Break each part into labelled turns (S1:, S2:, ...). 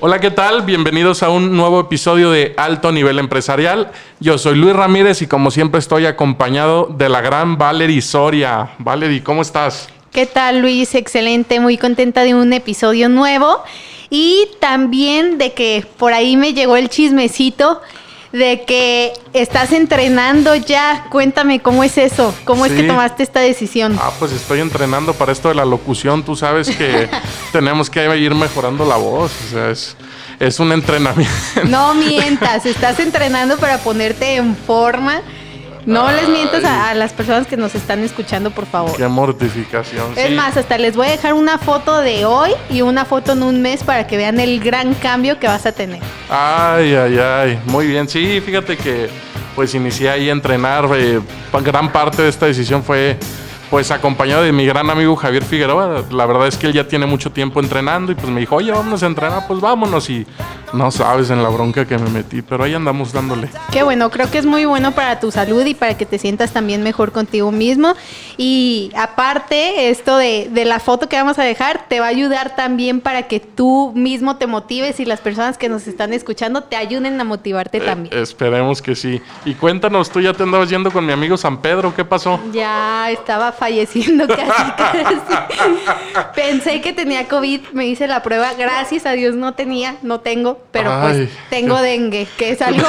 S1: Hola, ¿qué tal? Bienvenidos a un nuevo episodio de Alto Nivel Empresarial. Yo soy Luis Ramírez y como siempre estoy acompañado de la gran Valerie Soria. Valerie, ¿cómo estás?
S2: ¿Qué tal Luis? Excelente, muy contenta de un episodio nuevo y también de que por ahí me llegó el chismecito de que estás entrenando ya. Cuéntame cómo es eso, cómo es que tomaste esta decisión.
S1: Ah, pues estoy entrenando para esto de la locución. Tú sabes que tenemos que ir mejorando la voz. O sea, es, es un entrenamiento.
S2: No mientas, estás entrenando para ponerte en forma no les mientas a, las personas que nos están escuchando, por favor.
S1: Qué mortificación.
S2: Es más, hasta les voy a dejar una foto de hoy y una foto en un mes para que vean el gran cambio que vas a tener.
S1: Ay, ay, ay. Muy bien. Sí, fíjate que pues inicié ahí a entrenar. Eh, gran parte de esta decisión fue pues acompañado de mi gran amigo Javier Figueroa. La verdad es que él ya tiene mucho tiempo entrenando y pues me dijo, oye, vámonos a entrenar, pues vámonos. Y no sabes en la bronca que me metí, pero ahí andamos dándole.
S2: Qué bueno, creo que es muy bueno para tu salud y para que te sientas también mejor contigo mismo. Y aparte, esto de, de la foto que vamos a dejar te va a ayudar también para que tú mismo te motives y las personas que nos están escuchando te ayuden a motivarte eh, también.
S1: Esperemos que sí. Y cuéntanos, tú ya te andabas yendo con mi amigo San Pedro, ¿qué pasó?
S2: Ya estaba falleciendo casi, casi. Pensé que tenía COVID, me hice la prueba, gracias a Dios no tenía, no tengo, pero pues tengo dengue, que es algo,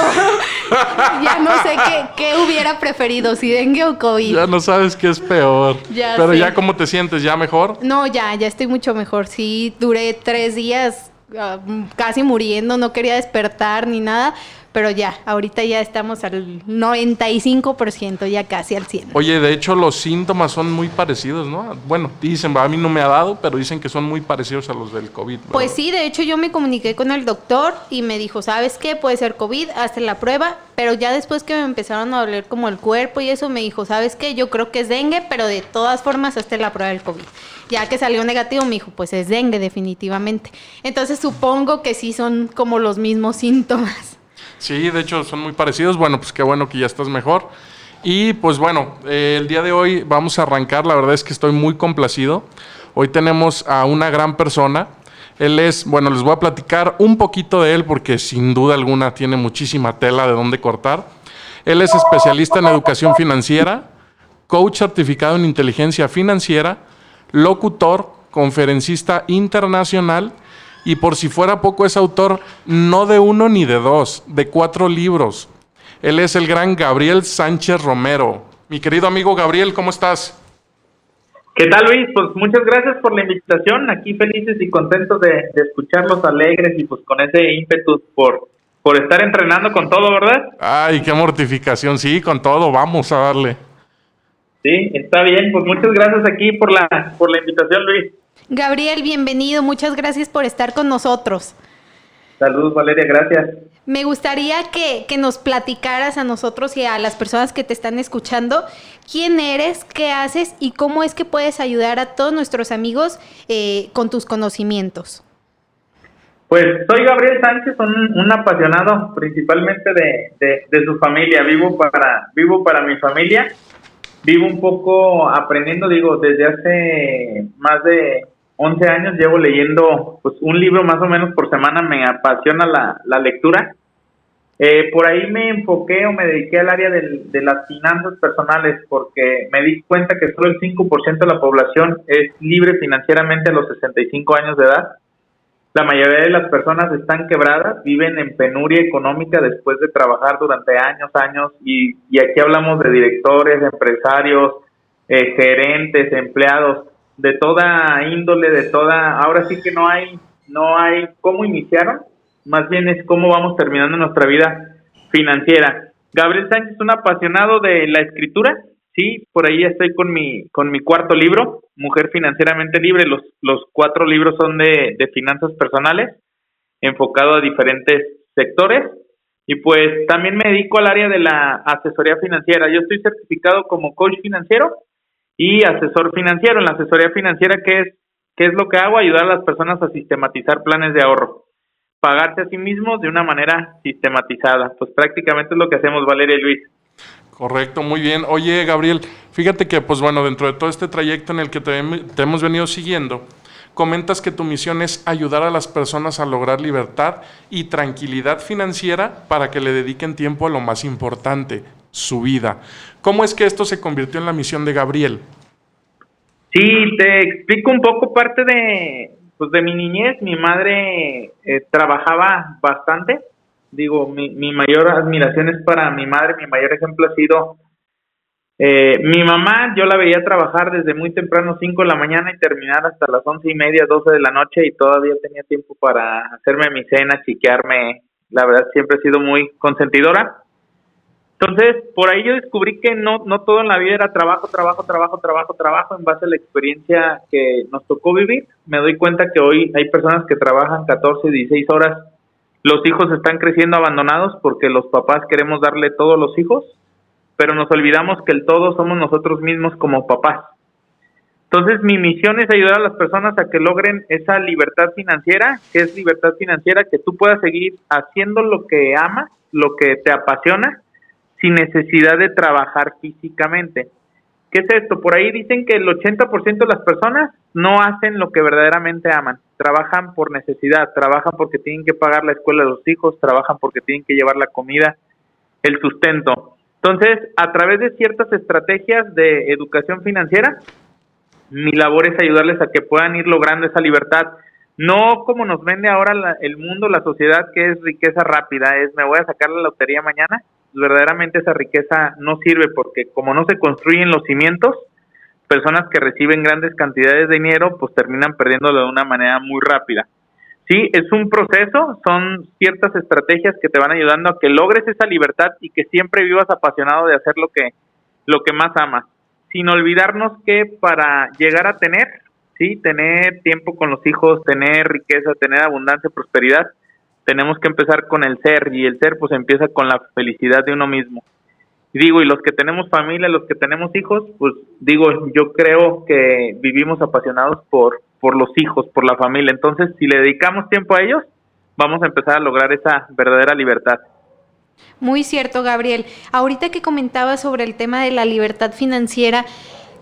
S2: ya no sé qué, hubiera preferido, si dengue o COVID.
S1: Ya no sabes qué es peor. pero ya cómo te sientes, ¿ya mejor?
S2: No, ya, ya estoy mucho mejor, sí, duré tres días ah, casi muriendo, no quería despertar ni nada, pero ya, ahorita ya estamos al 95%, ya casi al 100%.
S1: Oye, de hecho los síntomas son muy parecidos, ¿no? Bueno, dicen, a mí no me ha dado, pero dicen que son muy parecidos a los del COVID.
S2: Pues sí, de hecho yo me comuniqué con el doctor y me dijo, ¿sabes qué? Puede ser COVID, hazte la prueba, pero ya después que me empezaron a doler como el cuerpo y eso, me dijo, ¿sabes qué? Yo creo que es dengue, pero de todas formas hazte la prueba del COVID. Ya que salió negativo, me dijo, pues es dengue definitivamente. Entonces supongo que sí son como los mismos síntomas.
S1: Sí, de hecho son muy parecidos. Bueno, pues qué bueno que ya estás mejor. Y pues bueno, eh, el día de hoy vamos a arrancar. La verdad es que estoy muy complacido. Hoy tenemos a una gran persona. Él es, bueno, les voy a platicar un poquito de él porque sin duda alguna tiene muchísima tela de dónde cortar. Él es especialista en educación financiera, coach certificado en inteligencia financiera, locutor, conferencista internacional y por si fuera poco es autor no de uno ni de dos, de cuatro libros. Él es el gran Gabriel Sánchez Romero. Mi querido amigo Gabriel, ¿cómo estás?
S3: ¿Qué tal Luis? Pues muchas gracias por la invitación. Aquí felices y contentos de, escucharlos alegres y pues con ese ímpetu por, por estar entrenando con todo, ¿verdad?
S1: Ay, qué mortificación. Sí, con todo, vamos a darle.
S3: Sí, está bien. Pues muchas gracias aquí por la, por la invitación, Luis.
S2: Gabriel, bienvenido. Muchas gracias por estar con nosotros.
S3: Saludos, Valeria. Gracias.
S2: Me gustaría que, nos platicaras a nosotros y a las personas que te están escuchando quién eres, qué haces y cómo es que puedes ayudar a todos nuestros amigos eh, con tus conocimientos.
S3: Pues soy Gabriel Sánchez, un, apasionado principalmente de, de, su familia. Vivo para, vivo para mi familia. Vivo un poco aprendiendo, digo, desde hace más de 11 años llevo leyendo pues un libro más o menos por semana, me apasiona la, la lectura. Eh, por ahí me enfoqué o me dediqué al área de las finanzas personales porque me di cuenta que solo el 5% de la población es libre financieramente a los 65 años de edad. La mayoría de las personas están quebradas, viven en penuria económica después de trabajar durante años, años, y, y aquí hablamos de directores, empresarios, eh, gerentes, empleados de toda índole, de toda, ahora sí que no hay, no hay cómo iniciaron, más bien es cómo vamos terminando nuestra vida financiera. Gabriel Sánchez es un apasionado de la escritura, sí, por ahí estoy con mi, con mi cuarto libro, Mujer Financieramente Libre, los, los cuatro libros son de, de finanzas personales, enfocado a diferentes sectores, y pues también me dedico al área de la asesoría financiera. Yo estoy certificado como coach financiero y asesor financiero. En la asesoría financiera, ¿qué es, qué es lo que hago? Ayudar a las personas a sistematizar planes de ahorro. Pagarse a sí mismos de una manera sistematizada. Pues prácticamente es lo que hacemos Valeria y Luis.
S1: Correcto, muy bien. Oye, Gabriel, fíjate que, pues bueno, dentro de todo este trayecto en el que te, hemos venido siguiendo, comentas que tu misión es ayudar a las personas a lograr libertad y tranquilidad financiera para que le dediquen tiempo a lo más importante, su vida. ¿Cómo es que esto se convirtió en la misión de Gabriel?
S3: Sí, te explico un poco parte de, pues de mi niñez. Mi madre eh, trabajaba bastante. Digo, mi, mi mayor admiración es para mi madre. Mi mayor ejemplo ha sido eh, mi mamá. Yo la veía trabajar desde muy temprano, 5 de la mañana, y terminar hasta las once y media, 12 de la noche, y todavía tenía tiempo para hacerme mi cena, chiquearme. La verdad, siempre he sido muy consentidora. Entonces, por ahí yo descubrí que no, no todo en la vida era trabajo, trabajo, trabajo, trabajo, trabajo, en base a la experiencia que nos tocó vivir. Me doy cuenta que hoy hay personas que trabajan 14, 16 horas. Los hijos están creciendo abandonados porque los papás queremos darle todo a los hijos, pero nos olvidamos que el todo somos nosotros mismos como papás. Entonces, mi misión es ayudar a las personas a que logren esa libertad financiera, que es libertad financiera, que tú puedas seguir haciendo lo que amas, lo que te apasiona, sin necesidad de trabajar físicamente. ¿Qué es esto? Por ahí dicen que el 80% de las personas no hacen lo que verdaderamente aman. Trabajan por necesidad, trabajan porque tienen que pagar la escuela de los hijos, trabajan porque tienen que llevar la comida, el sustento. Entonces, a través de ciertas estrategias de educación financiera, mi labor es ayudarles a que puedan ir logrando esa libertad. No como nos vende ahora el mundo, la sociedad, que es riqueza rápida, es me voy a sacar la lotería mañana verdaderamente esa riqueza no sirve porque como no se construyen los cimientos, personas que reciben grandes cantidades de dinero pues terminan perdiéndolo de una manera muy rápida. Sí, es un proceso, son ciertas estrategias que te van ayudando a que logres esa libertad y que siempre vivas apasionado de hacer lo que lo que más amas, sin olvidarnos que para llegar a tener, sí, tener tiempo con los hijos, tener riqueza, tener abundancia, prosperidad, tenemos que empezar con el ser y el ser pues empieza con la felicidad de uno mismo. Digo, y los que tenemos familia, los que tenemos hijos, pues digo, yo creo que vivimos apasionados por, por los hijos, por la familia. Entonces, si le dedicamos tiempo a ellos, vamos a empezar a lograr esa verdadera libertad.
S2: Muy cierto, Gabriel. Ahorita que comentabas sobre el tema de la libertad financiera,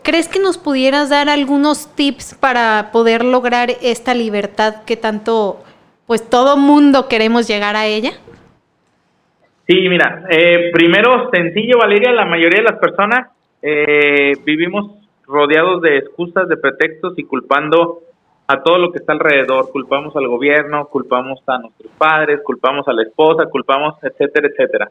S2: ¿crees que nos pudieras dar algunos tips para poder lograr esta libertad que tanto pues todo mundo queremos llegar a ella?
S3: Sí, mira, eh, primero sencillo, Valeria, la mayoría de las personas eh, vivimos rodeados de excusas, de pretextos y culpando a todo lo que está alrededor. Culpamos al gobierno, culpamos a nuestros padres, culpamos a la esposa, culpamos, etcétera, etcétera.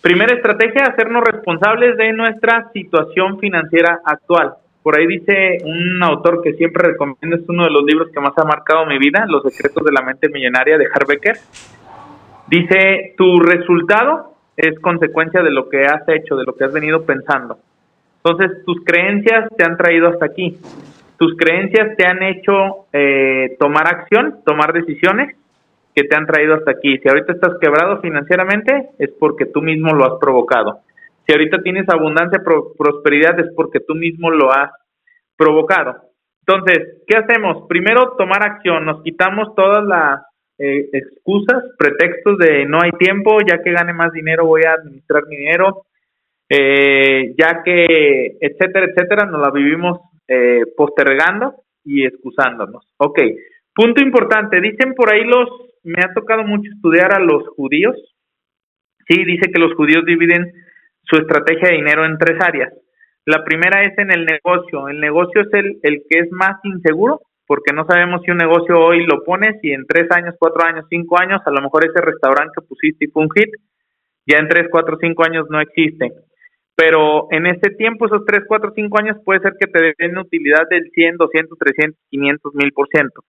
S3: Primera estrategia, hacernos responsables de nuestra situación financiera actual. Por ahí dice un autor que siempre recomiendo, es uno de los libros que más ha marcado mi vida, Los secretos de la mente millonaria de Harbecker. Dice, tu resultado es consecuencia de lo que has hecho, de lo que has venido pensando. Entonces, tus creencias te han traído hasta aquí. Tus creencias te han hecho eh, tomar acción, tomar decisiones que te han traído hasta aquí. Si ahorita estás quebrado financieramente, es porque tú mismo lo has provocado. Si ahorita tienes abundancia, prosperidad, es porque tú mismo lo has provocado. Entonces, ¿qué hacemos? Primero, tomar acción. Nos quitamos todas las eh, excusas, pretextos de no hay tiempo, ya que gane más dinero voy a administrar mi dinero, eh, ya que, etcétera, etcétera, nos la vivimos eh, postergando y excusándonos. Ok, punto importante, dicen por ahí los, me ha tocado mucho estudiar a los judíos, sí, dice que los judíos dividen su estrategia de dinero en tres áreas. La primera es en el negocio. El negocio es el, el que es más inseguro porque no sabemos si un negocio hoy lo pones y en tres años, cuatro años, cinco años, a lo mejor ese restaurante que pusiste y fue un hit, ya en tres, cuatro, cinco años no existe. Pero en ese tiempo, esos tres, cuatro, cinco años, puede ser que te den utilidad del 100, 200, 300, 500, mil por ciento.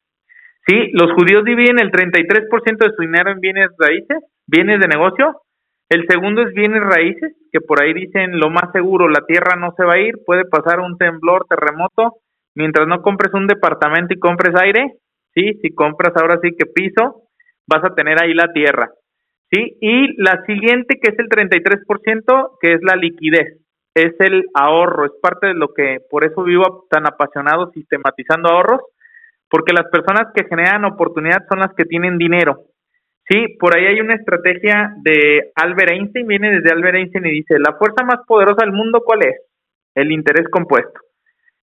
S3: Sí, los judíos dividen el 33% de su dinero en bienes raíces, bienes de negocio, el segundo es bienes raíces, que por ahí dicen lo más seguro, la tierra no se va a ir, puede pasar un temblor, terremoto, mientras no compres un departamento y compres aire, sí, si compras ahora sí que piso, vas a tener ahí la tierra, sí, y la siguiente que es el 33%, que es la liquidez, es el ahorro, es parte de lo que por eso vivo tan apasionado sistematizando ahorros, porque las personas que generan oportunidad son las que tienen dinero, Sí, por ahí hay una estrategia de Albert Einstein, viene desde Albert Einstein y dice, la fuerza más poderosa del mundo, ¿cuál es? El interés compuesto.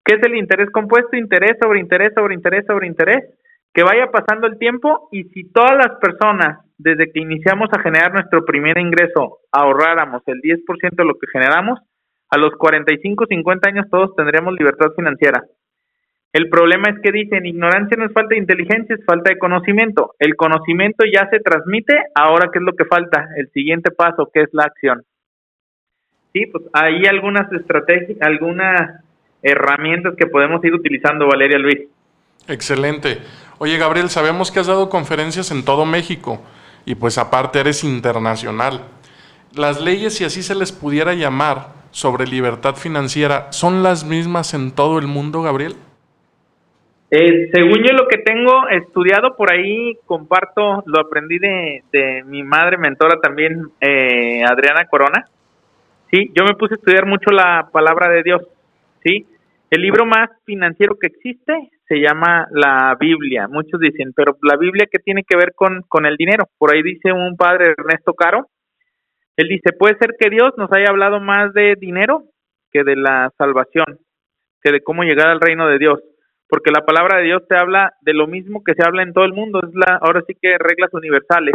S3: ¿Qué es el interés compuesto? Interés sobre interés sobre interés sobre interés. Que vaya pasando el tiempo y si todas las personas, desde que iniciamos a generar nuestro primer ingreso, ahorráramos el 10% de lo que generamos, a los 45, 50 años todos tendríamos libertad financiera. El problema es que dicen, ignorancia no es falta de inteligencia, es falta de conocimiento. El conocimiento ya se transmite, ahora qué es lo que falta, el siguiente paso, que es la acción. Sí, pues hay algunas estrategias, algunas herramientas que podemos ir utilizando, Valeria Luis.
S1: Excelente. Oye, Gabriel, sabemos que has dado conferencias en todo México y pues aparte eres internacional. Las leyes, si así se les pudiera llamar, sobre libertad financiera, ¿son las mismas en todo el mundo, Gabriel?
S3: Eh, según yo lo que tengo estudiado por ahí, comparto, lo aprendí de, de mi madre mentora también, eh, Adriana Corona. Sí, yo me puse a estudiar mucho la palabra de Dios. Sí, el libro más financiero que existe se llama la Biblia. Muchos dicen, pero la Biblia qué tiene que ver con, con el dinero. Por ahí dice un padre Ernesto Caro. Él dice, puede ser que Dios nos haya hablado más de dinero que de la salvación, que de cómo llegar al reino de Dios porque la palabra de Dios te habla de lo mismo que se habla en todo el mundo, es la ahora sí que reglas universales.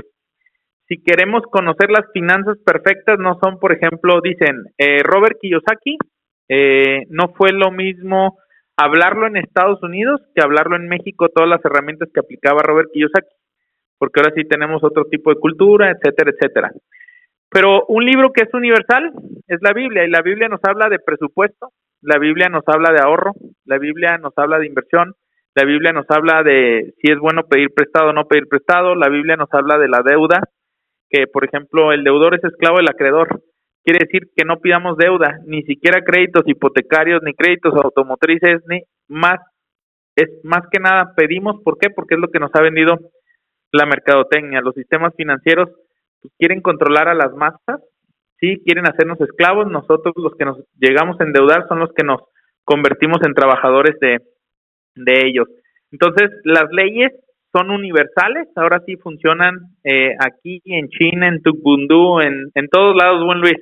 S3: Si queremos conocer las finanzas perfectas, no son, por ejemplo, dicen, eh, Robert Kiyosaki, eh, no fue lo mismo hablarlo en Estados Unidos que hablarlo en México, todas las herramientas que aplicaba Robert Kiyosaki, porque ahora sí tenemos otro tipo de cultura, etcétera, etcétera. Pero un libro que es universal es la Biblia, y la Biblia nos habla de presupuesto, la Biblia nos habla de ahorro, la Biblia nos habla de inversión, la Biblia nos habla de si es bueno pedir prestado o no pedir prestado, la Biblia nos habla de la deuda, que por ejemplo el deudor es esclavo del acreedor. Quiere decir que no pidamos deuda, ni siquiera créditos hipotecarios, ni créditos automotrices, ni más. Es más que nada pedimos, ¿por qué? Porque es lo que nos ha vendido la mercadotecnia. Los sistemas financieros pues, quieren controlar a las masas sí quieren hacernos esclavos, nosotros los que nos llegamos a endeudar son los que nos convertimos en trabajadores de, de ellos. Entonces, las leyes son universales, ahora sí funcionan eh, aquí en China, en Tukbundú, en, en todos lados, buen Luis.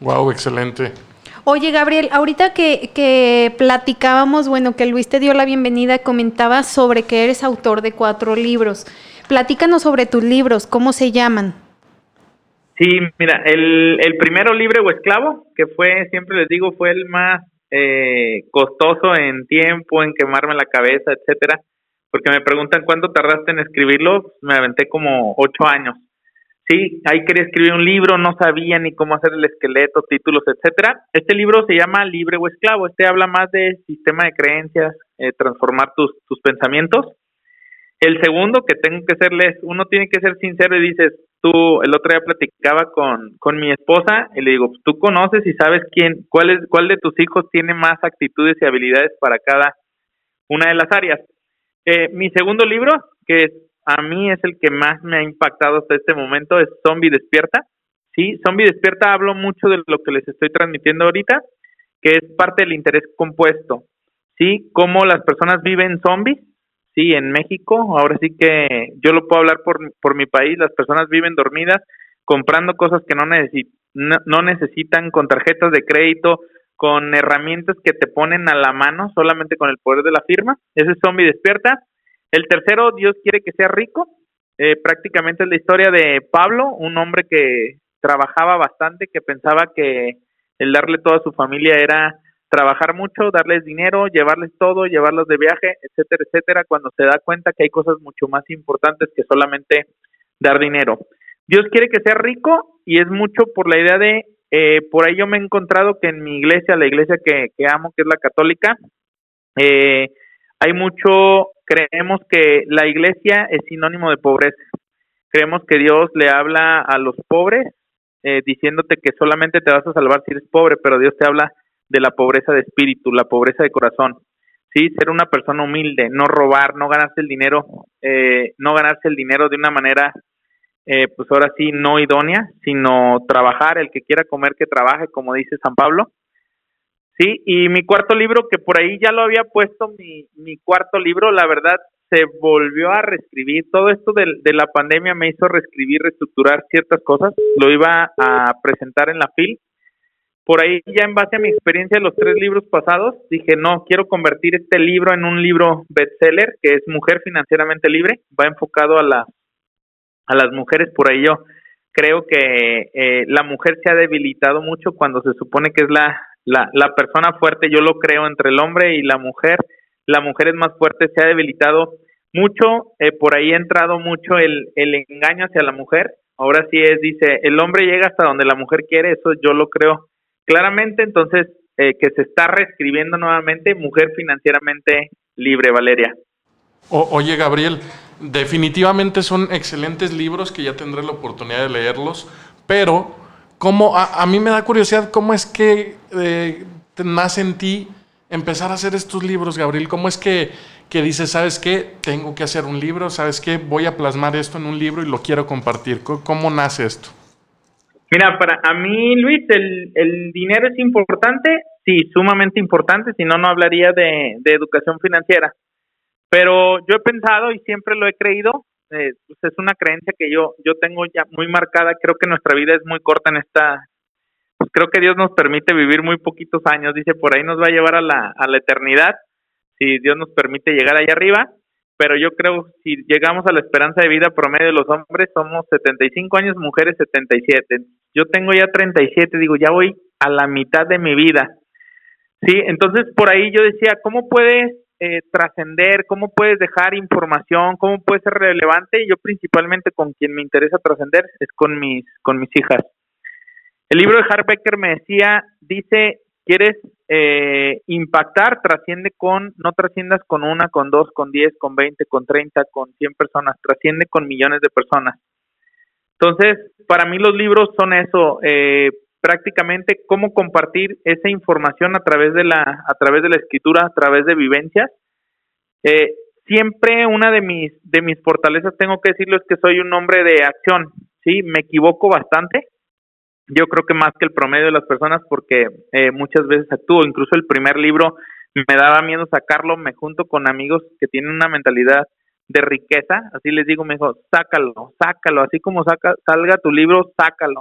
S1: Wow, excelente.
S2: Oye, Gabriel, ahorita que, que platicábamos, bueno, que Luis te dio la bienvenida, comentabas sobre que eres autor de cuatro libros. Platícanos sobre tus libros, ¿cómo se llaman?
S3: Sí, mira, el, el primero libre o esclavo, que fue, siempre les digo, fue el más eh, costoso en tiempo, en quemarme la cabeza, etcétera, porque me preguntan cuánto tardaste en escribirlo, me aventé como ocho años. Sí, ahí quería escribir un libro, no sabía ni cómo hacer el esqueleto, títulos, etcétera. Este libro se llama Libre o Esclavo. Este habla más de sistema de creencias, eh, transformar tus, tus pensamientos. El segundo que tengo que serles, uno tiene que ser sincero y dices, tú, el otro día platicaba con, con mi esposa y le digo, tú conoces y sabes quién, cuál, es, cuál de tus hijos tiene más actitudes y habilidades para cada una de las áreas. Eh, mi segundo libro, que a mí es el que más me ha impactado hasta este momento, es Zombie Despierta. Sí, Zombie Despierta hablo mucho de lo que les estoy transmitiendo ahorita, que es parte del interés compuesto. Sí, cómo las personas viven zombies sí, en México, ahora sí que yo lo puedo hablar por, por mi país, las personas viven dormidas comprando cosas que no, no, necesitan con tarjetas de crédito, con herramientas que te ponen a la mano solamente con el poder de la firma. Ese es zombie despierta. El tercero, Dios quiere que sea rico. Eh, prácticamente es la historia de Pablo, un hombre que trabajaba bastante, que pensaba que el darle toda su familia era trabajar mucho, darles dinero, llevarles todo, llevarlos de viaje, etcétera, etcétera, cuando se da cuenta que hay cosas mucho más importantes que solamente dar dinero. Dios quiere que sea rico y es mucho por la idea de, eh, por ahí yo me he encontrado que en mi iglesia, la iglesia que, amo, que es la católica, eh, hay mucho, creemos que la iglesia es sinónimo de pobreza. Creemos que Dios le habla a los pobres eh, diciéndote que solamente te vas a salvar si eres pobre, pero Dios te habla de la pobreza de espíritu, la pobreza de corazón. Sí, ser una persona humilde, no robar, no ganarse el dinero, eh, no ganarse el dinero de una manera, eh, pues ahora sí, no idónea, sino trabajar, el que quiera comer, que trabaje, como dice San Pablo. Sí, y mi cuarto libro, que por ahí ya lo había puesto, mi, mi cuarto libro, la verdad, se volvió a reescribir. Todo esto de, de la pandemia me hizo reescribir, reestructurar ciertas cosas. Lo iba a presentar en la FIL por ahí ya en base a mi experiencia de los tres libros pasados, dije, no, quiero convertir este libro en un libro bestseller, que es Mujer Financieramente Libre, va enfocado a, la, a las mujeres, por ahí yo creo que eh, la mujer se ha debilitado mucho cuando se supone que es la, la, la persona fuerte, yo lo creo, entre el hombre y la mujer, la mujer es más fuerte, se ha debilitado mucho, eh, por ahí ha entrado mucho el, el engaño hacia la mujer, ahora sí es, dice, el hombre llega hasta donde la mujer quiere, eso yo lo creo claramente, entonces, eh, que se está reescribiendo nuevamente Mujer Financieramente Libre, Valeria.
S1: oye, Gabriel, definitivamente son excelentes libros que ya tendré la oportunidad de leerlos, pero ¿cómo, a, mí me da curiosidad cómo es que eh, nace en ti empezar a hacer estos libros, Gabriel? ¿Cómo es que, que dices, sabes qué, tengo que hacer un libro, sabes qué, voy a plasmar esto en un libro y lo quiero compartir? cómo nace esto?
S3: Mira, para a mí, Luis, el, el dinero es importante, sí, sumamente importante, si no, no hablaría de, de educación financiera. Pero yo he pensado y siempre lo he creído, eh, pues es una creencia que yo, yo tengo ya muy marcada, creo que nuestra vida es muy corta en esta, pues creo que Dios nos permite vivir muy poquitos años, dice, por ahí nos va a llevar a la, a la eternidad, si Dios nos permite llegar allá arriba, pero yo creo si llegamos a la esperanza de vida promedio de los hombres somos 75 años, mujeres 77. Yo tengo ya 37, digo, ya voy a la mitad de mi vida. Sí, entonces por ahí yo decía, ¿cómo puedes eh, trascender? ¿Cómo puedes dejar información? ¿Cómo puedes ser relevante? Y yo principalmente con quien me interesa trascender es con mis con mis hijas. El libro de Harbecker me decía, dice, quieres eh, impactar, trasciende con, no trasciendas con una, con dos, con diez, con veinte, con treinta, con cien personas, trasciende con millones de personas. Entonces, para mí los libros son eso, eh, prácticamente cómo compartir esa información a través de la, a través de la escritura, a través de vivencias. Eh, siempre una de mis, de mis fortalezas, tengo que decirlo, es que soy un hombre de acción, sí, me equivoco bastante, yo creo que más que el promedio de las personas porque eh, muchas veces actúo, incluso el primer libro me daba miedo sacarlo, me junto con amigos que tienen una mentalidad de riqueza, así les digo, me dijo, sácalo, sácalo, así como saca, salga tu libro, sácalo.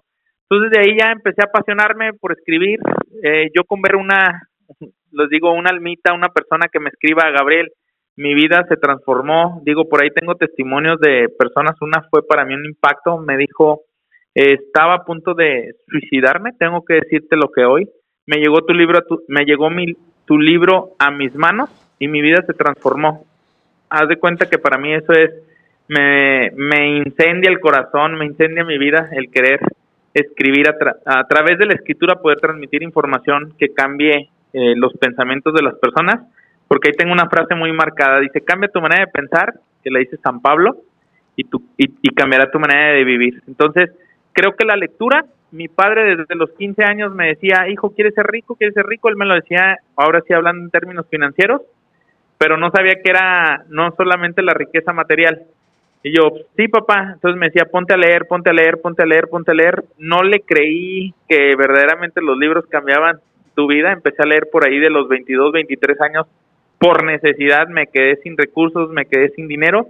S3: Entonces de ahí ya empecé a apasionarme por escribir, eh, yo con ver una, les digo, una almita, una persona que me escriba, Gabriel, mi vida se transformó, digo, por ahí tengo testimonios de personas, una fue para mí un impacto, me dijo, estaba a punto de suicidarme, tengo que decirte lo que hoy. Me llegó tu libro, me llegó mi, tu libro a mis manos y mi vida se transformó. Haz de cuenta que para mí eso es, me, me incendia el corazón, me incendia mi vida el querer escribir a, a través de la escritura, poder transmitir información que cambie eh, los pensamientos de las personas, porque ahí tengo una frase muy marcada, dice, cambia tu manera de pensar, que la dice San Pablo, y, tu, y cambiará tu manera de vivir. Entonces, creo que la lectura, mi padre desde los 15 años me decía, hijo, ¿quieres ser rico? ¿Quieres ser rico? Él me lo decía, ahora sí hablando en términos financieros, pero no sabía que era no solamente la riqueza material. Y yo, sí, papá. Entonces me decía, ponte a leer, ponte a leer, ponte a leer, ponte a leer. No le creí que verdaderamente los libros cambiaban tu vida. Empecé a leer por ahí de los 22, 23 años por necesidad. Me quedé sin recursos, me quedé sin dinero.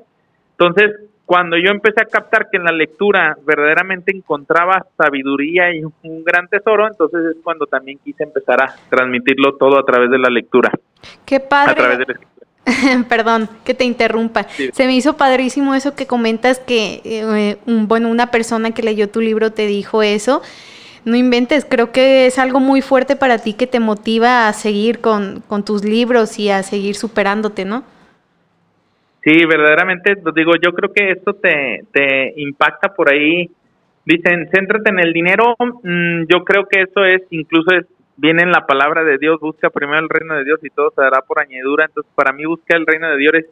S3: Entonces, cuando yo empecé a captar que en la lectura verdaderamente encontraba sabiduría y un gran tesoro, entonces es cuando también quise empezar a transmitirlo todo a través de la lectura.
S2: Qué padre. A través de la Perdón, que te interrumpa. Se me hizo padrísimo eso que comentas que, eh, un, bueno, una persona que leyó tu libro te dijo eso. No inventes, creo que es algo muy fuerte para ti que te motiva a seguir con, con tus libros y a seguir superándote, ¿no?
S3: Sí, verdaderamente, digo, yo creo que esto te, te impacta por ahí. Dicen, céntrate en el dinero. Mm, yo creo que eso es, incluso es, viene en la palabra de Dios, busca primero el reino de Dios y todo se dará por añadidura. Entonces, para mí, buscar el reino de Dios es,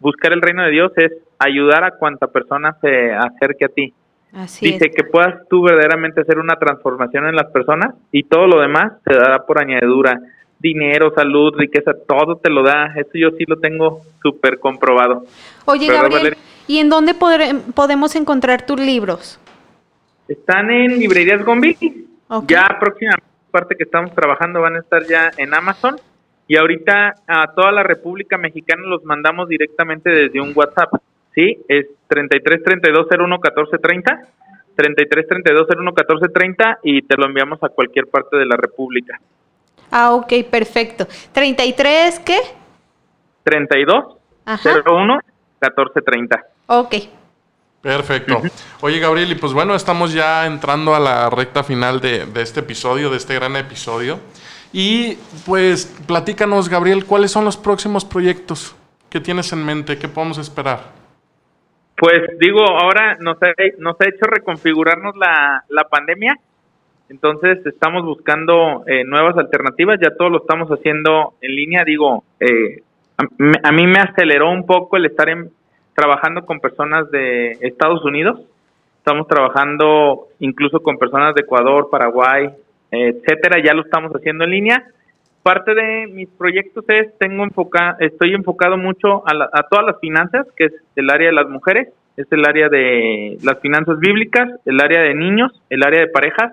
S3: buscar el reino de Dios es ayudar a cuanta persona se acerque a ti. Así Dice que puedas tú verdaderamente hacer una transformación en las personas y todo lo demás se dará por añadidura dinero, salud, riqueza, todo te lo da. Eso yo sí lo tengo súper comprobado.
S2: Oye, Gabriel, ¿y en dónde podemos encontrar tus libros?
S3: Están en librerías Gombi. Ya próximamente, parte que estamos trabajando, van a estar ya en Amazon. Y ahorita a toda la República Mexicana los mandamos directamente desde un WhatsApp. ¿Sí? Es 33 32 01 14 30 33 32 01 14 30 y te lo enviamos a cualquier parte de la República.
S2: Ah, ok, perfecto. ¿33 qué?
S3: 32 01 14 30.
S2: Ok.
S1: Perfecto. Oye, Gabriel, y pues bueno, estamos ya entrando a la recta final de, de este episodio, de este gran episodio. Y pues platícanos, Gabriel, ¿cuáles son los próximos proyectos que tienes en mente? ¿Qué podemos esperar?
S3: Pues digo, ahora nos ha, nos ha hecho reconfigurarnos la, la pandemia, entonces estamos buscando eh, nuevas alternativas, ya todo lo estamos haciendo en línea, digo, eh, a, a, mí me aceleró un poco el estar en, trabajando con personas de Estados Unidos, estamos trabajando incluso con personas de Ecuador, Paraguay, etcétera, ya lo estamos haciendo en línea. Parte de mis proyectos es, tengo enfoca, estoy enfocado mucho a, la, a todas las finanzas, que es el área de las mujeres, es el área de las finanzas bíblicas, el área de niños, el área de parejas.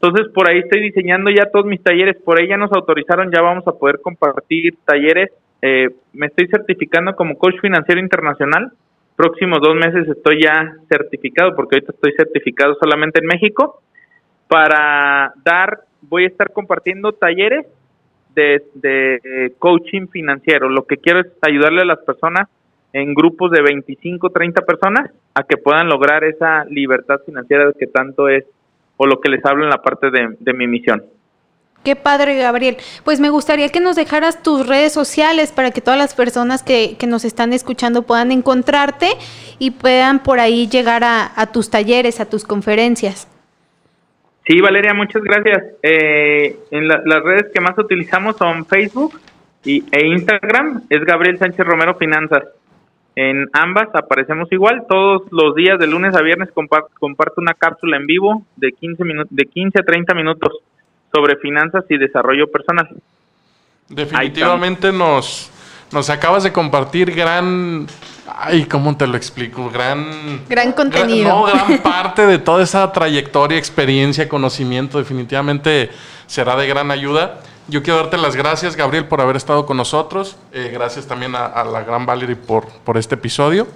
S3: Entonces, por ahí estoy diseñando ya todos mis talleres, por ahí ya nos autorizaron, ya vamos a poder compartir talleres. Eh, me estoy certificando como coach financiero internacional. Próximos dos meses estoy ya certificado, porque ahorita estoy certificado solamente en México para dar, voy a estar compartiendo talleres de, de, coaching financiero. Lo que quiero es ayudarle a las personas en grupos de 25, 30 personas a que puedan lograr esa libertad financiera que tanto es o lo que les hablo en la parte de, de mi misión.
S2: Qué padre, Gabriel. Pues me gustaría que nos dejaras tus redes sociales para que todas las personas que, que nos están escuchando puedan encontrarte y puedan por ahí llegar a, a tus talleres, a tus conferencias.
S3: Sí, Valeria, muchas gracias. Eh, en la, las redes que más utilizamos son Facebook y, e Instagram, es Gabriel Sánchez Romero Finanzas. En ambas aparecemos igual, todos los días de lunes a viernes comparto, comparto una cápsula en vivo de 15, de 15 a 30 minutos sobre finanzas y desarrollo personal.
S1: Definitivamente nos, nos acabas de compartir gran Ay, ¿cómo te lo explico? Gran...
S2: Gran contenido.
S1: Gran, no, gran parte de toda esa trayectoria, experiencia, conocimiento, definitivamente será de gran ayuda. Yo quiero darte las gracias, Gabriel, por haber estado con nosotros. Eh, gracias también a, la gran Valerie por, por este episodio.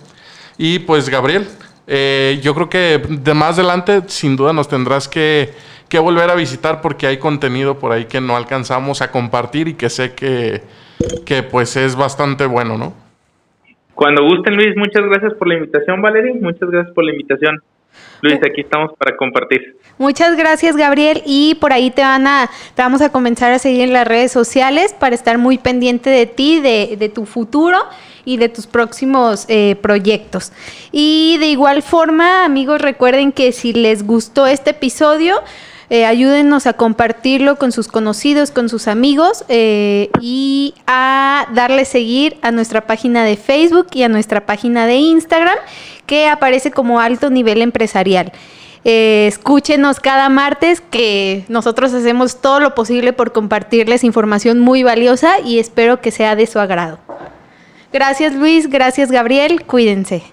S1: Y pues, Gabriel, eh, yo creo que de más adelante, sin duda, nos tendrás que, que volver a visitar porque hay contenido por ahí que no alcanzamos a compartir y que sé que, que pues es bastante bueno, ¿no?
S3: Cuando gusten, Luis, muchas gracias por la invitación, Valerie. Muchas gracias por la invitación. Luis, aquí estamos para compartir.
S2: Muchas gracias, Gabriel. Y por ahí te van a, te vamos a comenzar a seguir en las redes sociales para estar muy pendiente de ti, de, tu futuro y de tus próximos eh, proyectos. Y de igual forma, amigos, recuerden que si les gustó este episodio, eh, ayúdenos a compartirlo con sus conocidos, con sus amigos eh, y a darle seguir a nuestra página de Facebook y a nuestra página de Instagram que aparece como alto nivel empresarial. Eh, escúchenos cada martes que nosotros hacemos todo lo posible por compartirles información muy valiosa y espero que sea de su agrado. Gracias Luis, gracias Gabriel, cuídense.